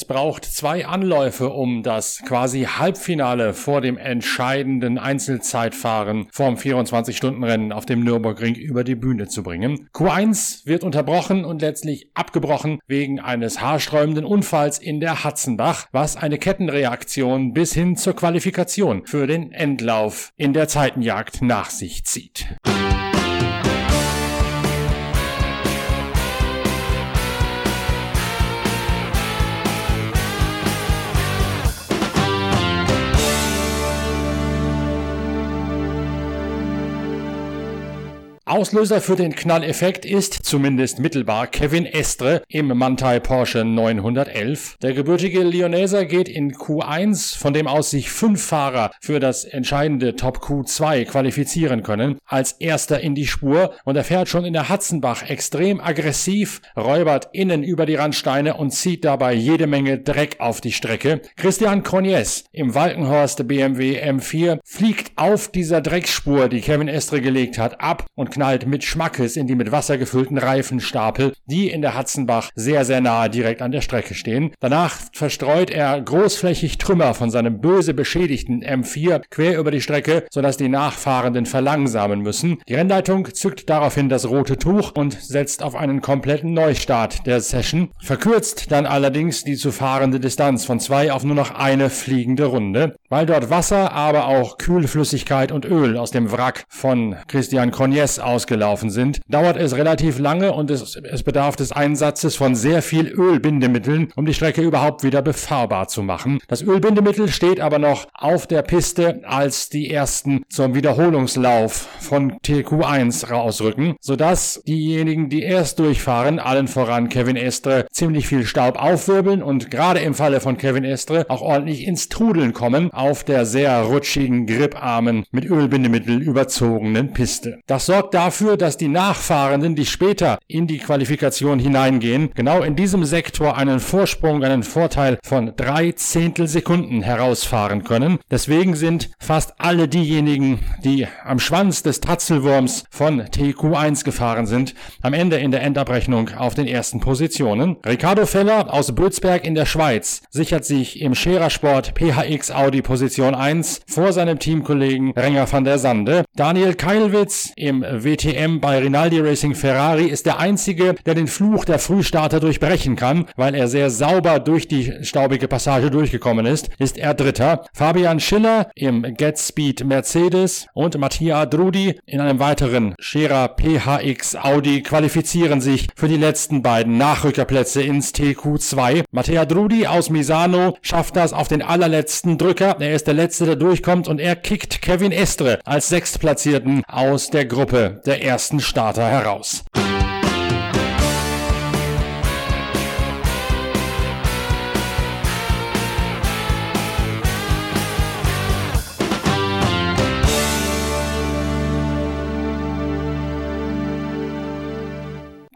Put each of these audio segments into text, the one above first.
Es braucht zwei Anläufe, um das quasi Halbfinale vor dem entscheidenden Einzelzeitfahren vom 24-Stunden-Rennen auf dem Nürburgring über die Bühne zu bringen. Q1 wird unterbrochen und letztlich abgebrochen wegen eines haarsträubenden Unfalls in der Hatzenbach, was eine Kettenreaktion bis hin zur Qualifikation für den Endlauf in der Zeitenjagd nach sich zieht. Auslöser für den Knalleffekt ist zumindest mittelbar Kevin Estre im Mantai Porsche 911. Der gebürtige Lyonneser geht in Q1, von dem aus sich fünf Fahrer für das entscheidende Top Q2 qualifizieren können, als erster in die Spur und er fährt schon in der Hatzenbach extrem aggressiv, räubert innen über die Randsteine und zieht dabei jede Menge Dreck auf die Strecke. Christian Cronjes im Walkenhorst BMW M4 fliegt auf dieser Dreckspur, die Kevin Estre gelegt hat, ab und knallt mit Schmackes in die mit Wasser gefüllten Reifenstapel, die in der Hatzenbach sehr, sehr nahe direkt an der Strecke stehen. Danach verstreut er großflächig Trümmer von seinem böse beschädigten M4 quer über die Strecke, sodass die Nachfahrenden verlangsamen müssen. Die Rennleitung zückt daraufhin das rote Tuch und setzt auf einen kompletten Neustart der Session, verkürzt dann allerdings die zu fahrende Distanz von zwei auf nur noch eine fliegende Runde, weil dort Wasser, aber auch Kühlflüssigkeit und Öl aus dem Wrack von Christian Cognes ausgelaufen sind, dauert es relativ lange und es, es bedarf des Einsatzes von sehr viel Ölbindemitteln, um die Strecke überhaupt wieder befahrbar zu machen. Das Ölbindemittel steht aber noch auf der Piste, als die ersten zum Wiederholungslauf von TQ1 rausrücken, sodass diejenigen, die erst durchfahren, allen voran Kevin Estre, ziemlich viel Staub aufwirbeln und gerade im Falle von Kevin Estre auch ordentlich ins Trudeln kommen auf der sehr rutschigen, gripparmen, mit Ölbindemittel überzogenen Piste. Das sorgt dafür, dass die Nachfahrenden, die später in die Qualifikation hineingehen, genau in diesem Sektor einen Vorsprung, einen Vorteil von drei Zehntelsekunden herausfahren können. Deswegen sind fast alle diejenigen, die am Schwanz des Tatzelwurms von TQ1 gefahren sind, am Ende in der Endabrechnung auf den ersten Positionen. Ricardo Feller aus Bülzberg in der Schweiz sichert sich im Scherersport PHX Audi Position 1 vor seinem Teamkollegen Renger van der Sande. Daniel Keilwitz im WTM bei Rinaldi Racing Ferrari ist der einzige, der den Fluch der Frühstarter durchbrechen kann, weil er sehr sauber durch die staubige Passage durchgekommen ist, ist er Dritter. Fabian Schiller im Get Speed Mercedes und Mattia Drudi in einem weiteren Scherer PHX Audi qualifizieren sich für die letzten beiden Nachrückerplätze ins TQ2. Mattia Drudi aus Misano schafft das auf den allerletzten Drücker. Er ist der letzte, der durchkommt und er kickt Kevin Estre als Sechstplatzierten aus der Gruppe der ersten Starter heraus.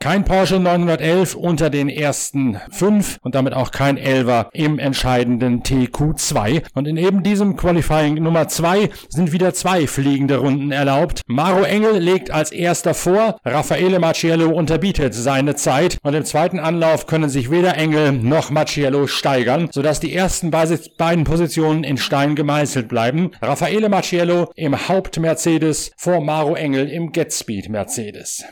Kein Porsche 911 unter den ersten fünf und damit auch kein Elver im entscheidenden TQ2. Und in eben diesem Qualifying Nummer zwei sind wieder zwei fliegende Runden erlaubt. Maro Engel legt als erster vor, Raffaele Marciello unterbietet seine Zeit und im zweiten Anlauf können sich weder Engel noch Marciello steigern, sodass die ersten beiden Positionen in Stein gemeißelt bleiben. Raffaele Marciello im Haupt Mercedes vor Maro Engel im Getspeed Mercedes.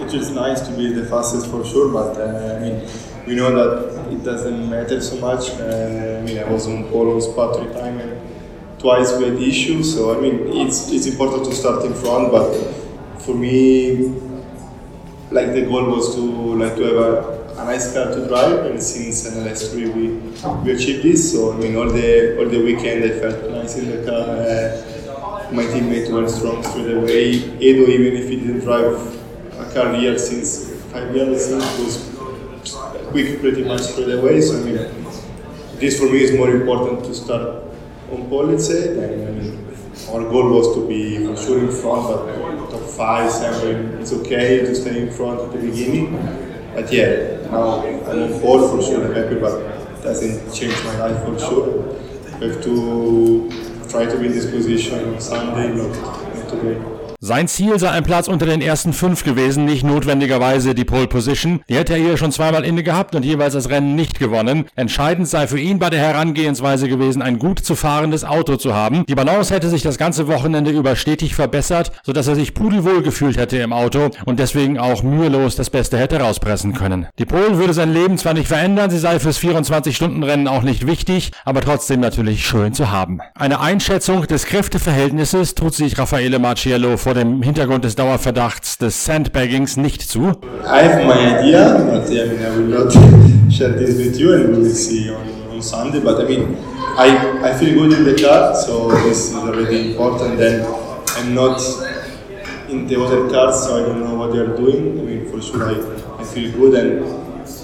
It is nice to be the fastest for sure, but uh, I mean, we know that it doesn't matter so much. Uh, I mean, I was on pole spot three times and twice we had issues, so I mean, it's it's important to start in front, but for me, like the goal was to like to have a, a nice car to drive, and since NLS three we we achieved this, so I mean, all the all the weekend I felt nice in the car. Uh, my teammate went strong through the way. Edo, even if he didn't drive career since five years. Was quick pretty much straight away. So I mean, this for me is more important to start on pole, let's say. Our goal was to be for sure in front, but top five, seven, it's okay to stay in front at the beginning. But yeah, now I'm on fourth for sure. I'm happy, but it doesn't change my life for sure. I have to try to be in this position on Sunday, not, not today. Sein Ziel sei ein Platz unter den ersten fünf gewesen, nicht notwendigerweise die Pole Position. Die hätte er hier schon zweimal inne gehabt und jeweils das Rennen nicht gewonnen. Entscheidend sei für ihn bei der Herangehensweise gewesen, ein gut zu fahrendes Auto zu haben. Die Balance hätte sich das ganze Wochenende über stetig verbessert, sodass er sich pudelwohl gefühlt hätte im Auto und deswegen auch mühelos das Beste hätte rauspressen können. Die Pole würde sein Leben zwar nicht verändern, sie sei fürs 24-Stunden-Rennen auch nicht wichtig, aber trotzdem natürlich schön zu haben. Eine Einschätzung des Kräfteverhältnisses tut sich Raffaele Marciello vor dem Hintergrund des Dauerverdachts des Sandbaggings nicht zu. I have my idea, but I mean, I will not share this with you and we will see on, on Sunday. But I mean, I, I feel good in the car, so this is already important. Then I'm not in the other cars, so I don't know what they are doing. I mean, for sure, I, I feel good and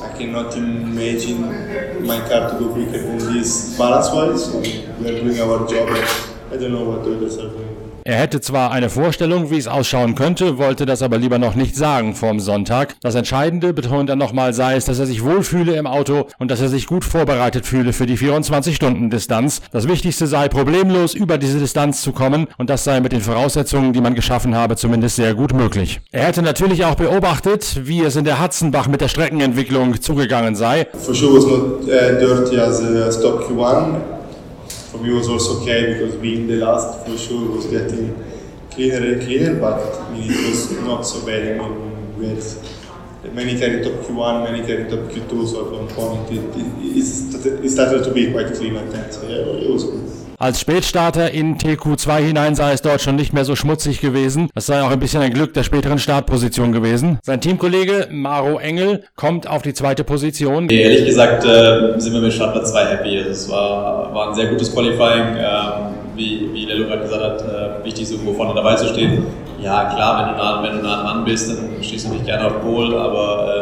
I cannot imagine my car to go quicker than this balance wise. So we are doing our job, and I don't know what the others are doing. Er hätte zwar eine Vorstellung, wie es ausschauen könnte, wollte das aber lieber noch nicht sagen vorm Sonntag. Das Entscheidende, betont er nochmal, sei es, dass er sich wohlfühle im Auto und dass er sich gut vorbereitet fühle für die 24-Stunden-Distanz. Das Wichtigste sei, problemlos über diese Distanz zu kommen und das sei mit den Voraussetzungen, die man geschaffen habe, zumindest sehr gut möglich. Er hätte natürlich auch beobachtet, wie es in der Hatzenbach mit der Streckenentwicklung zugegangen sei. For sure, was not uh, dirty as a stock Q1. For me, was also okay because being the last, for sure, was getting cleaner and cleaner. But I mean, it was not so bad. I mean, we had many carry top Q1, many carry top Q2. So at one point, it, it, it started to be quite clean at that. So yeah, it was good. Als Spätstarter in TQ2 hinein sei es dort schon nicht mehr so schmutzig gewesen. Das sei auch ein bisschen ein Glück der späteren Startposition gewesen. Sein Teamkollege Maro Engel kommt auf die zweite Position. Nee, ehrlich gesagt äh, sind wir mit Startplatz 2 happy. Also es war, war ein sehr gutes Qualifying. Ähm, wie, wie Lello gerade gesagt hat, äh, wichtig ist irgendwo vorne dabei zu stehen. Ja, klar, wenn du, nah, wenn du nah dran bist, dann stehst du nicht gerne auf Pol, aber ich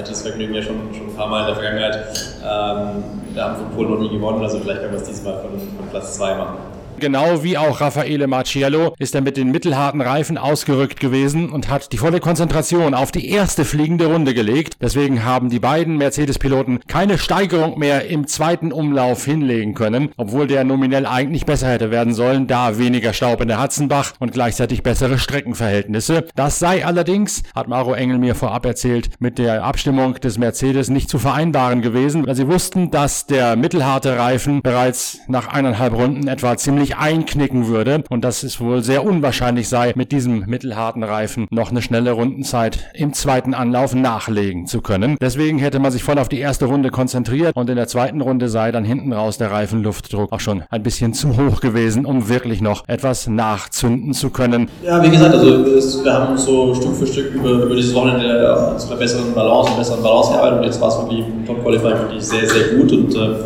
hatte das Vergnügen ja schon, schon ein paar Mal in der Vergangenheit. Ähm, wir haben von Pol noch nie gewonnen, also vielleicht können wir es diesmal von, von Platz 2 machen. Genau wie auch Raffaele Marciello ist er mit den mittelharten Reifen ausgerückt gewesen und hat die volle Konzentration auf die erste fliegende Runde gelegt. Deswegen haben die beiden Mercedes-Piloten keine Steigerung mehr im zweiten Umlauf hinlegen können, obwohl der nominell eigentlich besser hätte werden sollen, da weniger Staub in der Hatzenbach und gleichzeitig bessere Streckenverhältnisse. Das sei allerdings, hat Maro Engel mir vorab erzählt, mit der Abstimmung des Mercedes nicht zu vereinbaren gewesen, weil sie wussten, dass der mittelharte Reifen bereits nach eineinhalb Runden etwa ziemlich einknicken würde und dass es wohl sehr unwahrscheinlich sei, mit diesem mittelharten Reifen noch eine schnelle Rundenzeit im zweiten Anlauf nachlegen zu können. Deswegen hätte man sich voll auf die erste Runde konzentriert und in der zweiten Runde sei dann hinten raus der Reifenluftdruck auch schon ein bisschen zu hoch gewesen, um wirklich noch etwas nachzünden zu können. Ja, wie gesagt, also wir haben uns so Stück für Stück über, über dieses Wochenende zu einer besseren Balance, einer besseren Balance gearbeitet und jetzt war es wirklich im Top Qualifying wirklich sehr, sehr gut und äh,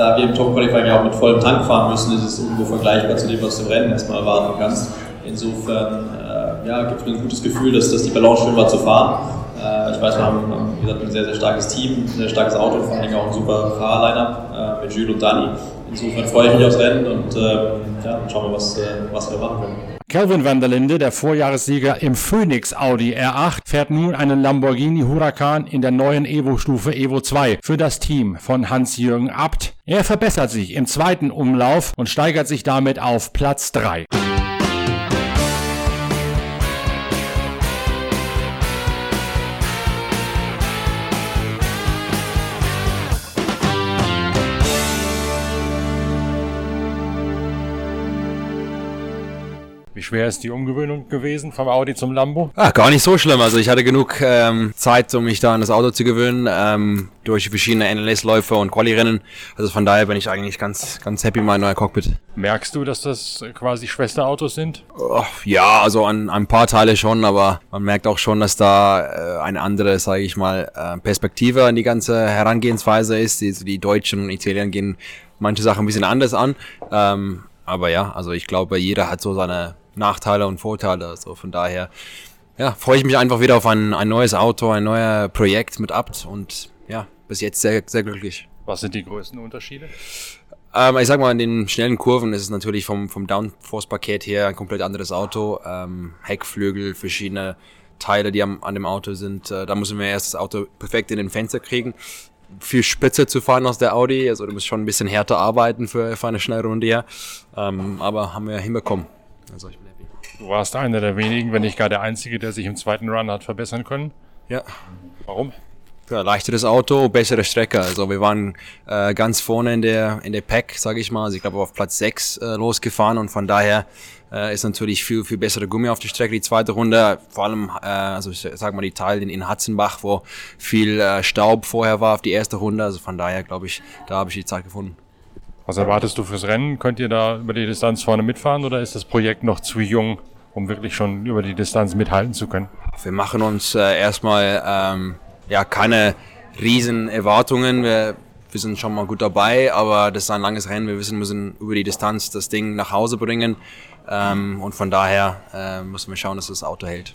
da wir im Top Qualifying ja auch mit vollem Tank fahren müssen, ist es irgendwo vergleichbar zu dem, was du im Rennen erstmal erwarten kannst. Insofern äh, ja, gibt es mir ein gutes Gefühl, dass, dass die Balance schön war zu fahren. Äh, ich weiß, wir haben, wie gesagt, ein sehr, sehr starkes Team, ein sehr starkes Auto, vor allem auch ein super Fahrerliner äh, mit Jules und Dani. Insofern freue ich mich aufs Rennen und äh, ja, schauen wir, was, äh, was wir machen können. Kelvin van der Linde, der Vorjahressieger im Phoenix Audi R8, fährt nun einen Lamborghini Huracan in der neuen Evo-Stufe Evo 2 für das Team von Hans-Jürgen Abt. Er verbessert sich im zweiten Umlauf und steigert sich damit auf Platz 3. Wie schwer ist die Umgewöhnung gewesen vom Audi zum Lambo? Ah, gar nicht so schlimm. Also ich hatte genug ähm, Zeit, um mich da an das Auto zu gewöhnen, ähm, durch verschiedene NLS-Läufe und Quali-Rennen. Also von daher bin ich eigentlich ganz, ganz happy mit meinem neuen Cockpit. Merkst du, dass das quasi Schwesterautos sind? Oh, ja, also an, an ein paar Teile schon, aber man merkt auch schon, dass da äh, eine andere, sage ich mal, äh, Perspektive an die ganze Herangehensweise ist. Die, die Deutschen und Italiener gehen manche Sachen ein bisschen anders an. Ähm, aber ja, also ich glaube, jeder hat so seine Nachteile und Vorteile. Also von daher ja, freue ich mich einfach wieder auf ein, ein neues Auto, ein neues Projekt mit Abt und ja, bis jetzt sehr, sehr glücklich. Was sind die größten Unterschiede? Ähm, ich sag mal, in den schnellen Kurven ist es natürlich vom, vom Downforce-Paket her ein komplett anderes Auto. Ähm, Heckflügel, verschiedene Teile, die am, an dem Auto sind. Äh, da müssen wir erst das Auto perfekt in den Fenster kriegen. Viel spitzer zu fahren aus der Audi, also du musst schon ein bisschen härter arbeiten für, für eine schnelle Runde hier. Ähm, aber haben wir hinbekommen. Also ich bin. Du warst einer der wenigen, wenn nicht gar der Einzige, der sich im zweiten Run hat verbessern können. Ja. Warum? Ja, leichteres Auto, bessere Strecke. Also wir waren äh, ganz vorne in der in der Pack, sage ich mal. Also ich glaube auf Platz 6 äh, losgefahren und von daher äh, ist natürlich viel viel bessere Gummi auf der Strecke. Die zweite Runde, vor allem äh, also ich sag mal die Teile in, in Hatzenbach, wo viel äh, Staub vorher war auf die erste Runde. Also von daher glaube ich, da habe ich die Zeit gefunden. Was erwartest du fürs Rennen? Könnt ihr da über die Distanz vorne mitfahren oder ist das Projekt noch zu jung, um wirklich schon über die Distanz mithalten zu können? Wir machen uns äh, erstmal ähm, ja keine riesen Erwartungen. Wir, wir sind schon mal gut dabei, aber das ist ein langes Rennen. Wir wissen, wir müssen über die Distanz das Ding nach Hause bringen. Ähm, und von daher äh, müssen wir schauen, dass das Auto hält.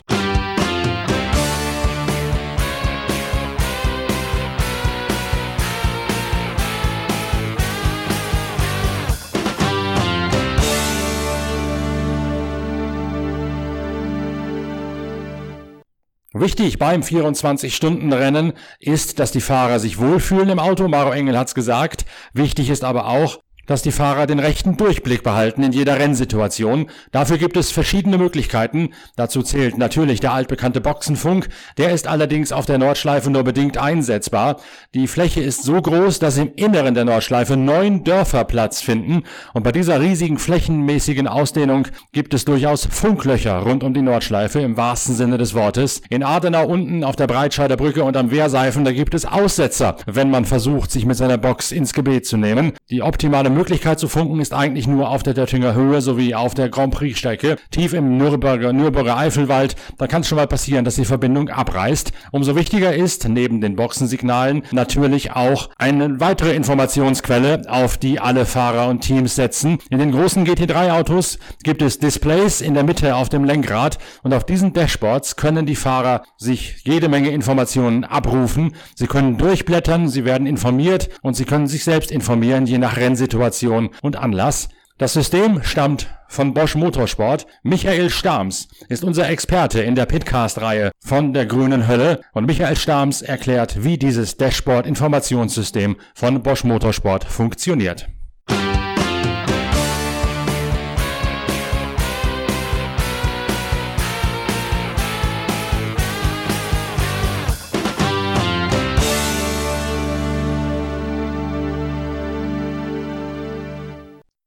Wichtig beim 24-Stunden-Rennen ist, dass die Fahrer sich wohlfühlen im Auto. Maro Engel hat's gesagt. Wichtig ist aber auch, dass die Fahrer den rechten Durchblick behalten in jeder Rennsituation. Dafür gibt es verschiedene Möglichkeiten. Dazu zählt natürlich der altbekannte Boxenfunk. Der ist allerdings auf der Nordschleife nur bedingt einsetzbar. Die Fläche ist so groß, dass im Inneren der Nordschleife neun Dörfer Platz finden. Und bei dieser riesigen flächenmäßigen Ausdehnung gibt es durchaus Funklöcher rund um die Nordschleife im wahrsten Sinne des Wortes. In Adenau unten auf der Breitscheider Brücke und am Wehrseifen, da gibt es Aussetzer, wenn man versucht, sich mit seiner Box ins Gebet zu nehmen. Die optimale Möglichkeit zu funken ist eigentlich nur auf der Döttinger Höhe sowie auf der Grand Prix Strecke, tief im Nürnberger, Nürnberger Eifelwald. Da kann es schon mal passieren, dass die Verbindung abreißt. Umso wichtiger ist, neben den Boxensignalen, natürlich auch eine weitere Informationsquelle, auf die alle Fahrer und Teams setzen. In den großen GT3-Autos gibt es Displays in der Mitte auf dem Lenkrad und auf diesen Dashboards können die Fahrer sich jede Menge Informationen abrufen. Sie können durchblättern, sie werden informiert und sie können sich selbst informieren, je nach Rennsituation Situation und Anlass. Das System stammt von Bosch Motorsport. Michael Stams ist unser Experte in der Pitcast-Reihe von der grünen Hölle und Michael Stams erklärt, wie dieses Dashboard-Informationssystem von Bosch Motorsport funktioniert.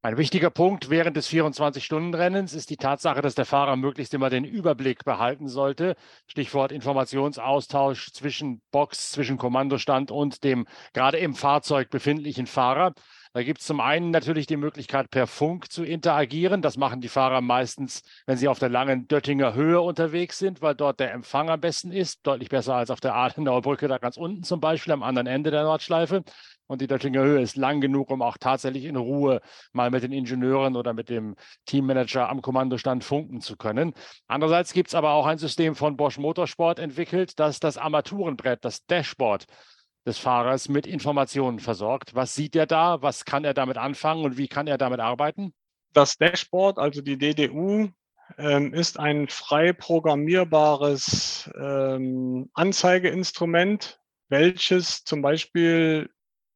Ein wichtiger Punkt während des 24-Stunden-Rennens ist die Tatsache, dass der Fahrer möglichst immer den Überblick behalten sollte. Stichwort Informationsaustausch zwischen Box, zwischen Kommandostand und dem gerade im Fahrzeug befindlichen Fahrer. Da gibt es zum einen natürlich die Möglichkeit, per Funk zu interagieren. Das machen die Fahrer meistens, wenn sie auf der langen Döttinger Höhe unterwegs sind, weil dort der Empfang am besten ist. Deutlich besser als auf der Adenauer Brücke, da ganz unten zum Beispiel, am anderen Ende der Nordschleife. Und die Döttinger Höhe ist lang genug, um auch tatsächlich in Ruhe mal mit den Ingenieuren oder mit dem Teammanager am Kommandostand funken zu können. Andererseits gibt es aber auch ein System von Bosch Motorsport entwickelt, das das Armaturenbrett, das Dashboard des Fahrers mit Informationen versorgt. Was sieht er da? Was kann er damit anfangen und wie kann er damit arbeiten? Das Dashboard, also die DDU, ähm, ist ein frei programmierbares ähm, Anzeigeinstrument, welches zum Beispiel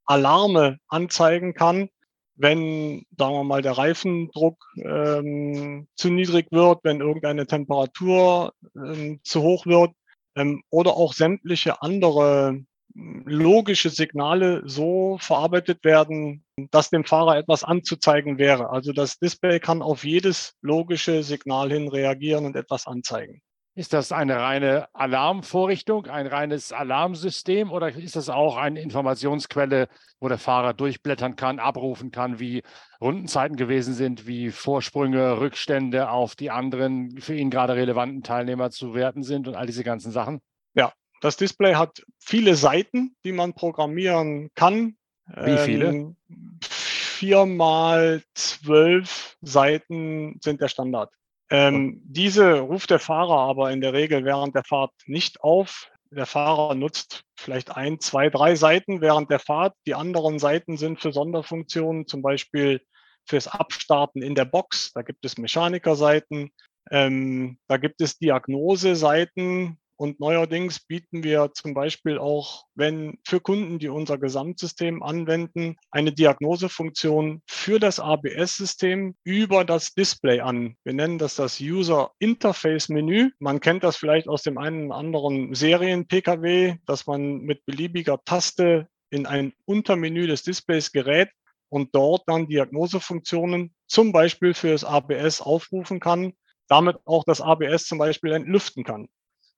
Alarme anzeigen kann, wenn, sagen wir mal, der Reifendruck ähm, zu niedrig wird, wenn irgendeine Temperatur ähm, zu hoch wird ähm, oder auch sämtliche andere hm, logische Signale so verarbeitet werden, dass dem Fahrer etwas anzuzeigen wäre. Also das Display kann auf jedes logische Signal hin reagieren und etwas anzeigen. Ist das eine reine Alarmvorrichtung, ein reines Alarmsystem oder ist das auch eine Informationsquelle, wo der Fahrer durchblättern kann, abrufen kann, wie Rundenzeiten gewesen sind, wie Vorsprünge, Rückstände auf die anderen für ihn gerade relevanten Teilnehmer zu werten sind und all diese ganzen Sachen? Ja, das Display hat viele Seiten, die man programmieren kann. Wie viele? Ähm, vier mal zwölf Seiten sind der Standard. Ähm, diese ruft der Fahrer aber in der Regel während der Fahrt nicht auf. Der Fahrer nutzt vielleicht ein, zwei, drei Seiten während der Fahrt. Die anderen Seiten sind für Sonderfunktionen, zum Beispiel fürs Abstarten in der Box. Da gibt es Mechanikerseiten, ähm, da gibt es Diagnoseseiten Und neuerdings bieten wir zum Beispiel auch, wenn für Kunden, die unser Gesamtsystem anwenden, eine Diagnosefunktion für das ABS-System über das Display an. Wir nennen das das User Interface Menü. Man kennt das vielleicht aus dem einen oder anderen Serien-PKW, dass man mit beliebiger Taste in ein Untermenü des Displays gerät und dort dann Diagnosefunktionen zum Beispiel für das ABS aufrufen kann, damit auch das ABS zum Beispiel entlüften kann.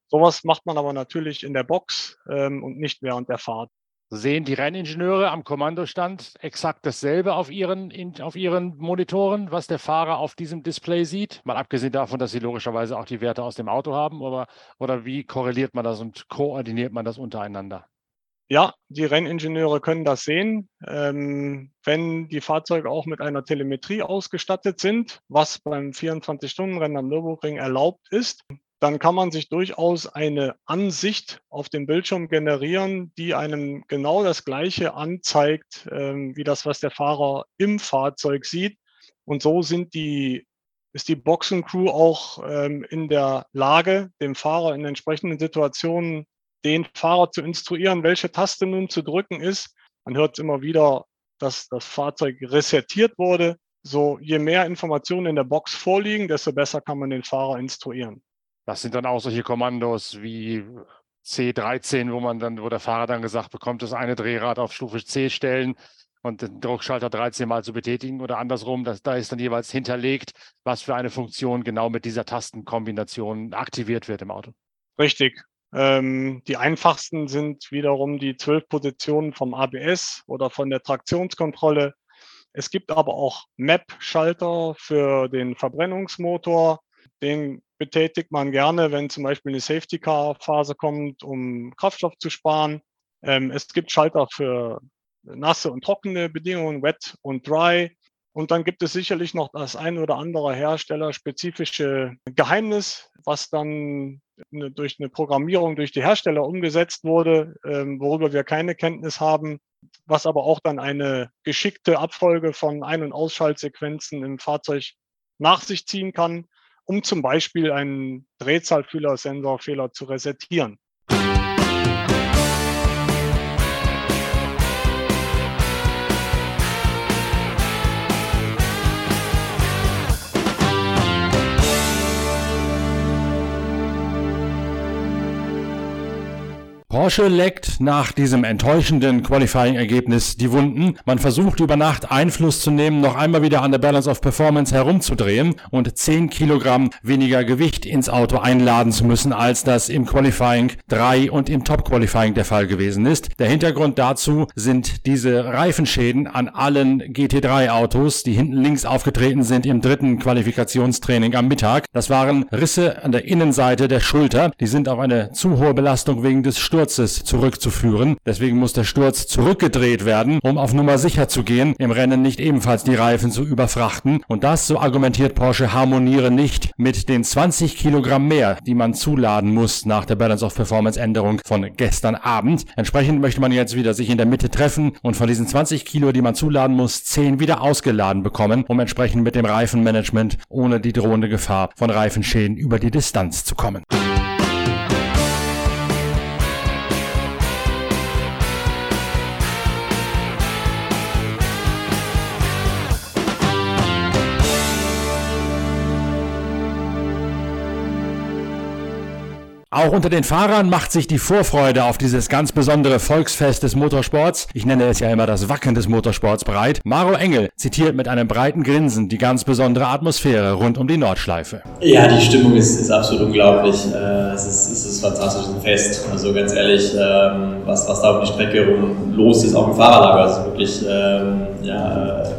Sowas macht man aber natürlich in der Box ähm, und nicht während der Fahrt. Sehen die Renningenieure am Kommandostand exakt dasselbe auf ihren, in, auf ihren Monitoren, was der Fahrer auf diesem Display sieht? Mal abgesehen davon, dass sie logischerweise auch die Werte aus dem Auto haben, oder, oder wie korreliert man das und koordiniert man das untereinander? Ja, die Renningenieure können das sehen. Ähm, wenn die Fahrzeuge auch mit einer Telemetrie ausgestattet sind, was beim 24-Stunden-Rennen am Nürburgring erlaubt ist, dann kann man sich durchaus eine Ansicht auf dem Bildschirm generieren, die einem genau das Gleiche anzeigt, ähm, wie das, was der Fahrer im Fahrzeug sieht. Und so sind die, ist die Boxencrew auch ähm, in der Lage, dem Fahrer in entsprechenden Situationen den Fahrer zu instruieren, welche Taste nun zu drücken ist. Man hört immer wieder, dass das Fahrzeug resettiert wurde. So, je mehr Informationen in der Box vorliegen, desto besser kann man den Fahrer instruieren. Das sind dann auch solche Kommandos wie C13, wo man dann, wo der Fahrer dann gesagt bekommt, das eine Drehrad auf Stufe C stellen und den Druckschalter 13 mal zu betätigen oder andersrum. Das, da ist dann jeweils hinterlegt, was für eine Funktion genau mit dieser Tastenkombination aktiviert wird im Auto. Richtig. Ähm, die einfachsten sind wiederum die zwölf Positionen vom ABS oder von der Traktionskontrolle. Es gibt aber auch Map-Schalter für den Verbrennungsmotor. Den betätigt man gerne, wenn zum Beispiel eine Safety-Car-Phase kommt, um Kraftstoff zu sparen. Ähm, es gibt Schalter für nasse und trockene Bedingungen, wet und dry. Und dann gibt es sicherlich noch das ein oder andere herstellerspezifische Geheimnis, was dann durch eine Programmierung durch die Hersteller umgesetzt wurde, ähm, worüber wir keine Kenntnis haben, was aber auch dann eine geschickte Abfolge von Ein- und Ausschaltsequenzen im Fahrzeug nach sich ziehen kann um zum Beispiel einen Drehzahlfühlersensorfehler zu resettieren. Porsche leckt nach diesem enttäuschenden Qualifying-Ergebnis die Wunden. Man versucht über Nacht Einfluss zu nehmen, noch einmal wieder an der Balance of Performance herumzudrehen und 10 Kilogramm weniger Gewicht ins Auto einladen zu müssen, als das im Qualifying 3 und im Top Qualifying der Fall gewesen ist. Der Hintergrund dazu sind diese Reifenschäden an allen GT3 Autos, die hinten links aufgetreten sind im dritten Qualifikationstraining am Mittag. Das waren Risse an der Innenseite der Schulter. Die sind auf eine zu hohe Belastung wegen des Sturzes Sturzes zurückzuführen. Deswegen muss der Sturz zurückgedreht werden, um auf Nummer sicher zu gehen, im Rennen nicht ebenfalls die Reifen zu überfrachten. Und das, so argumentiert Porsche, harmoniere nicht mit den 20 Kilogramm mehr, die man zuladen muss nach der Balance of Performance Änderung von gestern Abend. Entsprechend möchte man jetzt wieder sich in der Mitte treffen und von diesen 20 Kilo, die man zuladen muss, 10 wieder ausgeladen bekommen, um entsprechend mit dem Reifenmanagement ohne die drohende Gefahr von Reifenschäden über die Distanz zu kommen. Auch unter den Fahrern macht sich die Vorfreude auf dieses ganz besondere Volksfest des Motorsports, ich nenne es ja immer das Wacken des Motorsports breit. Maro Engel zitiert mit einem breiten Grinsen die ganz besondere Atmosphäre rund um die Nordschleife. Ja, die Stimmung ist, ist absolut unglaublich. Äh, es, ist, es ist fantastisch, ein Fest. Also ganz ehrlich, ähm, was, was da auf die Strecke rum los ist, auch im Fahrerlager, also wirklich, ähm, ja, äh,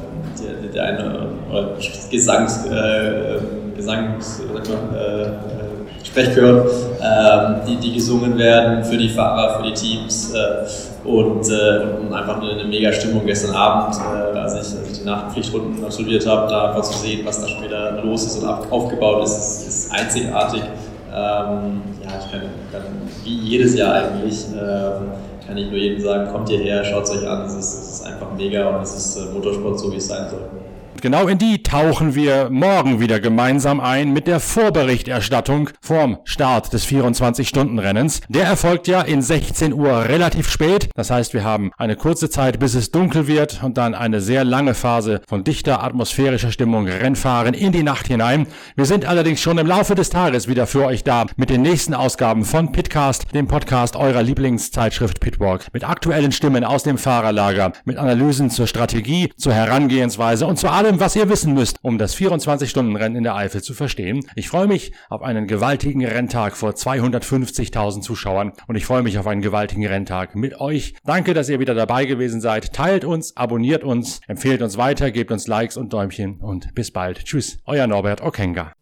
der, der eine oder Gesangs, äh, Gesangs, äh, Sprechchören, ähm, die, die gesungen werden für die Fahrer, für die Teams äh, und, äh, und, einfach eine, eine mega Stimmung gestern Abend, äh, als, ich, als ich die Nachpflichtrunden absolviert habe, da einfach zu sehen, was da wieder los ist und aufgebaut ist, ist, ist einzigartig. Ähm, ja, ich kann, kann, wie jedes Jahr eigentlich, ähm, kann ich nur jedem sagen, kommt hierher, schaut es euch an, es ist, ist einfach mega und es ist äh, Motorsport so, wie es sein soll. Genau in die tauchen wir morgen wieder gemeinsam ein mit der Vorberichterstattung vorm Start des 24-Stunden-Rennens. Der erfolgt ja in 16 Uhr relativ spät. Das heißt, wir haben eine kurze Zeit, bis es dunkel wird und dann eine sehr lange Phase von dichter atmosphärischer Stimmung Rennfahren in die Nacht hinein. Wir sind allerdings schon im Laufe des Tages wieder für euch da mit den nächsten Ausgaben von Pitcast, dem Podcast eurer Lieblingszeitschrift Pitwalk, mit aktuellen Stimmen aus dem Fahrerlager, mit Analysen zur Strategie, zur Herangehensweise und zu allem, was ihr wissen müsst, um das 24-Stunden-Rennen in der Eifel zu verstehen. Ich freue mich auf einen gewaltigen Renntag vor 250.000 Zuschauern und ich freue mich auf einen gewaltigen Renntag mit euch. Danke, dass ihr wieder dabei gewesen seid. Teilt uns, abonniert uns, empfehlt uns weiter, gebt uns Likes und Däumchen und bis bald. Tschüss, euer Norbert Okenga.